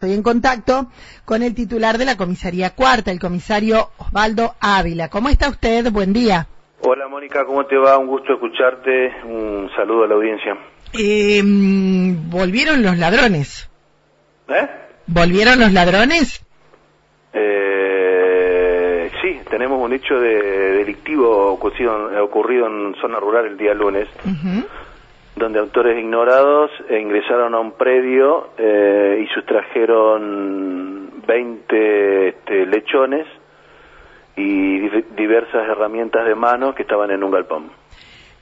Estoy en contacto con el titular de la comisaría cuarta, el comisario Osvaldo Ávila. ¿Cómo está usted? Buen día. Hola Mónica, ¿cómo te va? Un gusto escucharte. Un saludo a la audiencia. Eh, ¿Volvieron los ladrones? ¿Eh? ¿Volvieron los ladrones? Eh, sí, tenemos un hecho de delictivo ocurrido, ocurrido en zona rural el día lunes. Donde autores ignorados ingresaron a un predio eh, y sustrajeron 20 este, lechones y di- diversas herramientas de mano que estaban en un galpón.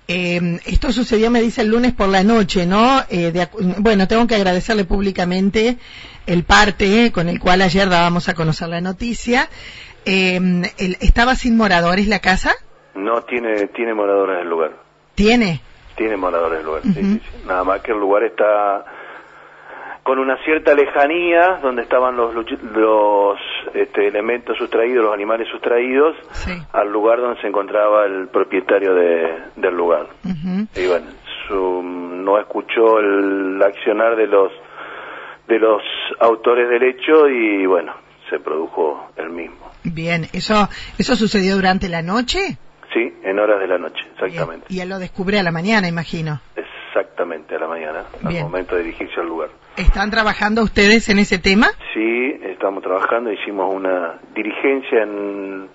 Eh, esto sucedió, me dice, el lunes por la noche, ¿no? Eh, de bueno, tengo que agradecerle públicamente el parte con el cual ayer dábamos a conocer la noticia. Eh, el- ¿Estaba sin moradores la casa? No tiene tiene moradores el lugar. ¿Tiene? Tiene moradores el lugar. Ujú. sí, sí. Nada más que el lugar está con una cierta lejanía donde estaban los, los este, elementos sustraídos, los animales sustraídos, Sí. al lugar donde se encontraba el propietario de- del lugar. Y bueno su- no escuchó el accionar de los de los autores del hecho y bueno se produjo el mismo Bien, ¿eso, eso sucedió durante la noche? Sí en horas de la noche exactamente Bien. Y él lo descubre a la mañana, imagino. exactamente a la mañana Bien. al momento de dirigirse al lugar ¿Están trabajando ustedes en ese tema? sí estamos trabajando hicimos una dirigencia en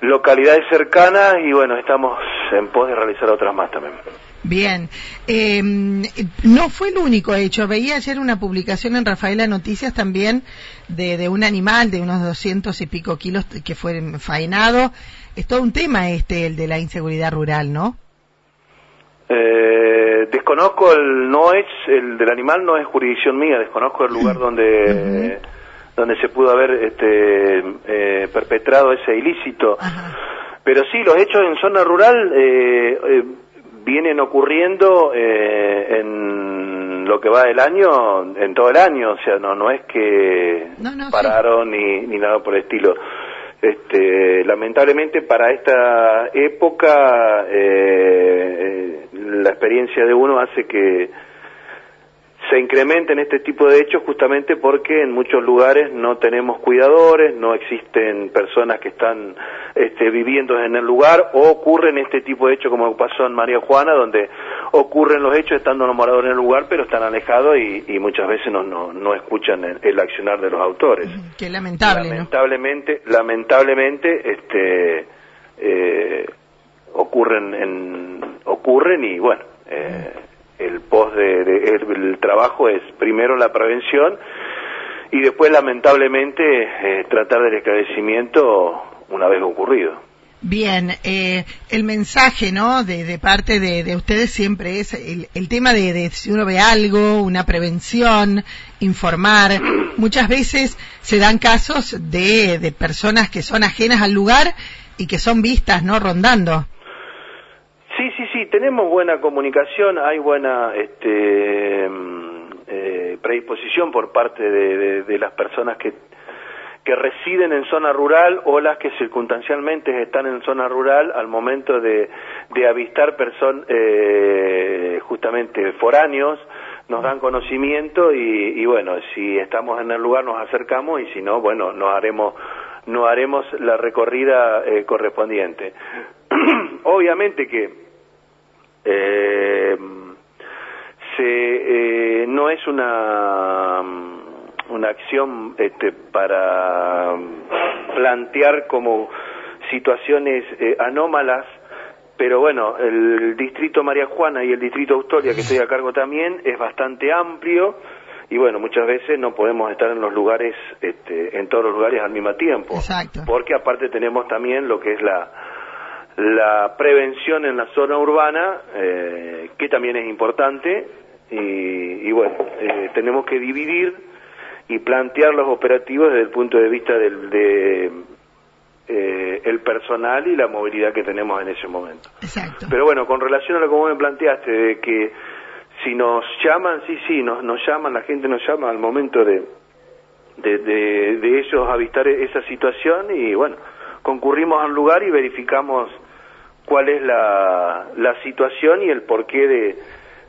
localidades cercanas y bueno estamos en pos de realizar otras más también Bien. Eh, no fue el único hecho. Veía ayer una publicación en Rafaela Noticias también de, de un animal de unos 200 y pico kilos que fue faenado. Es todo un tema este, el de la inseguridad rural, ¿no? Eh, desconozco el no es el del animal no es jurisdicción mía desconozco el lugar donde donde se pudo haber este eh, perpetrado ese ilícito Ajá. pero sí los hechos en zona rural eh, eh, vienen ocurriendo eh, en lo que va del año en todo el año o sea no no es que No, no, sí. pararon ni ni nada por el estilo este, lamentablemente para esta época eh, eh, la experiencia de uno hace que se incrementen este tipo de hechos justamente porque en muchos lugares no tenemos cuidadores, no existen personas que están este, viviendo en el lugar o ocurren este tipo de hechos como pasó en María Juana donde ocurren los hechos estando los moradores en el lugar pero están alejados y, y muchas veces no, no, no escuchan el, el accionar de los autores Qué lamentable, ¿no? lamentablemente lamentablemente este eh, ocurren en, ocurren y bueno eh, el post de, de- el, el trabajo es primero la prevención y después lamentablemente eh, tratar del esclarecimiento una vez ocurrido Bien, eh, el mensaje, ¿no? De, de parte de, de ustedes siempre es el, el tema de, de si uno ve algo, una prevención, informar. Muchas veces se dan casos de, de personas que son ajenas al lugar y que son vistas, ¿no? Rondando. Sí, sí, tenemos buena comunicación, hay buena este, mm, eh, predisposición por parte de, de- de las personas que, que residen en zona rural o las que circunstancialmente están en zona rural al momento de, de avistar personas justamente foráneos, nos dan conocimiento y, y bueno, si estamos en el lugar nos acercamos y si no, bueno, nos haremos, nos haremos la recorrida eh, correspondiente. Obviamente que eh, se, eh, no es una una acción este, para plantear como situaciones eh, anómalas pero bueno, el distrito María Juana y el distrito Austoria, que estoy a cargo también, es bastante amplio y bueno, muchas veces no podemos estar en los lugares, este, en todos los lugares al mismo tiempo. Exacto. Porque aparte tenemos también lo que es la, la prevención en la zona urbana, eh, que también es importante, y, y bueno, eh, tenemos que dividir y plantear los operativos desde el punto de vista del de, eh, el personal y la movilidad que tenemos en ese momento. Exacto. Pero bueno, con relación a lo que vos me planteaste, de que si nos llaman, sí, sí, nos, nos llaman, la gente nos llama al momento de, de, de, de ellos avistar esa situación y bueno, concurrimos al lugar y verificamos cuál es la, la situación y el porqué de,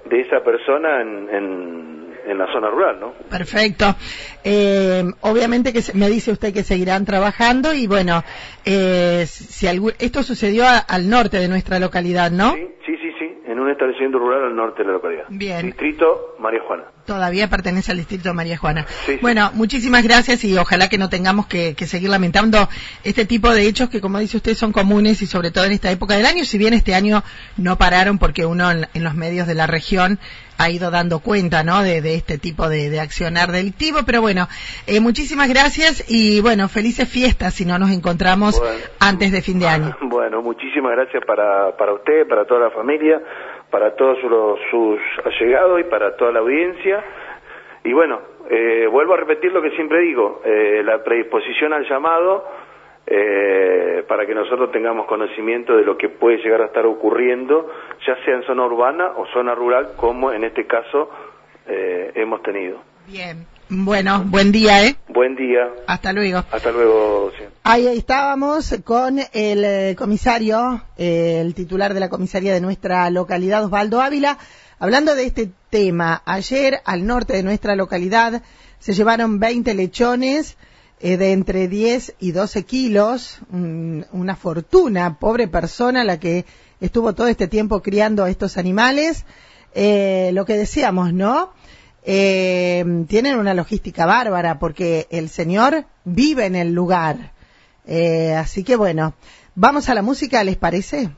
de esa persona en, en, en la zona rural, ¿no? Perfecto. Eh, obviamente que me dice usted que seguirán trabajando y bueno, eh, si esto sucedió al norte de nuestra localidad, ¿no? Sí, sí, sí, sí, en un establecimiento rural al norte de la localidad. Bien. Distrito María Juana todavía pertenece al distrito María Juana. Bueno, muchísimas gracias y ojalá que no tengamos que, seguir lamentando este tipo de hechos que, como dice usted, son comunes y sobre todo en esta época del año, si bien este año no pararon porque uno en, los medios de la región ha ido dando cuenta, ¿no? De, este tipo de, accionar delictivo, pero bueno, eh, muchísimas gracias y bueno, felices fiestas si no nos encontramos antes de fin de año. Bueno, muchísimas gracias para, para usted, para toda la familia para todos sus allegados y para toda la audiencia. Y bueno, eh, vuelvo a repetir lo que siempre digo, eh, la predisposición al llamado eh, para que nosotros tengamos conocimiento de lo que puede llegar a estar ocurriendo, ya sea en zona urbana o zona rural, como en este caso hemos tenido. Bien. Bueno, buen día, ¿eh? Buen día. Hasta luego. Hasta luego. Ahí estábamos con el eh, comisario, eh, el titular de la comisaría de nuestra localidad, Osvaldo Ávila, hablando de este tema. Ayer, al norte de nuestra localidad, se llevaron 20 lechones eh, de entre 10 y 12 kilos, una fortuna, pobre persona la que estuvo todo este tiempo criando a estos animales. lo que decíamos, ¿no? Eh, tienen una logística bárbara porque el Señor vive en el lugar. Eh, así que bueno, vamos a la música, ¿les parece?